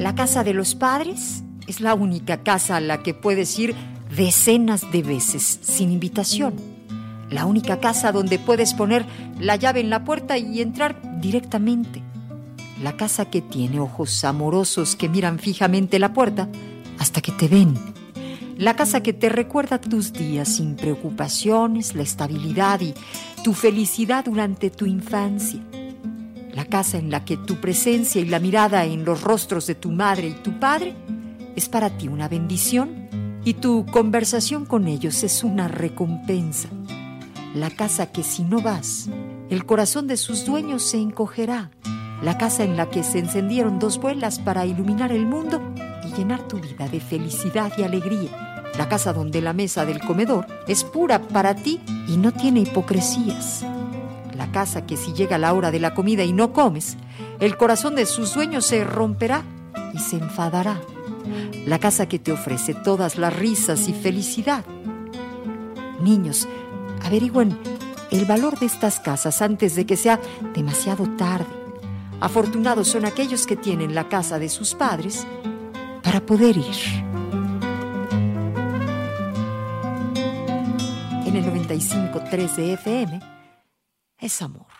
La casa de los padres es la única casa a la que puedes ir decenas de veces sin invitación. La única casa donde puedes poner la llave en la puerta y entrar directamente. La casa que tiene ojos amorosos que miran fijamente la puerta hasta que te ven. La casa que te recuerda tus días sin preocupaciones, la estabilidad y tu felicidad durante tu infancia. Casa en la que tu presencia y la mirada en los rostros de tu madre y tu padre es para ti una bendición y tu conversación con ellos es una recompensa. La casa que si no vas, el corazón de sus dueños se encogerá. La casa en la que se encendieron dos vuelas para iluminar el mundo y llenar tu vida de felicidad y alegría. La casa donde la mesa del comedor es pura para ti y no tiene hipocresías. Casa que si llega la hora de la comida y no comes, el corazón de sus dueños se romperá y se enfadará. La casa que te ofrece todas las risas y felicidad. Niños, averigüen el valor de estas casas antes de que sea demasiado tarde. Afortunados son aquellos que tienen la casa de sus padres para poder ir. En el 95.3 de FM es amor.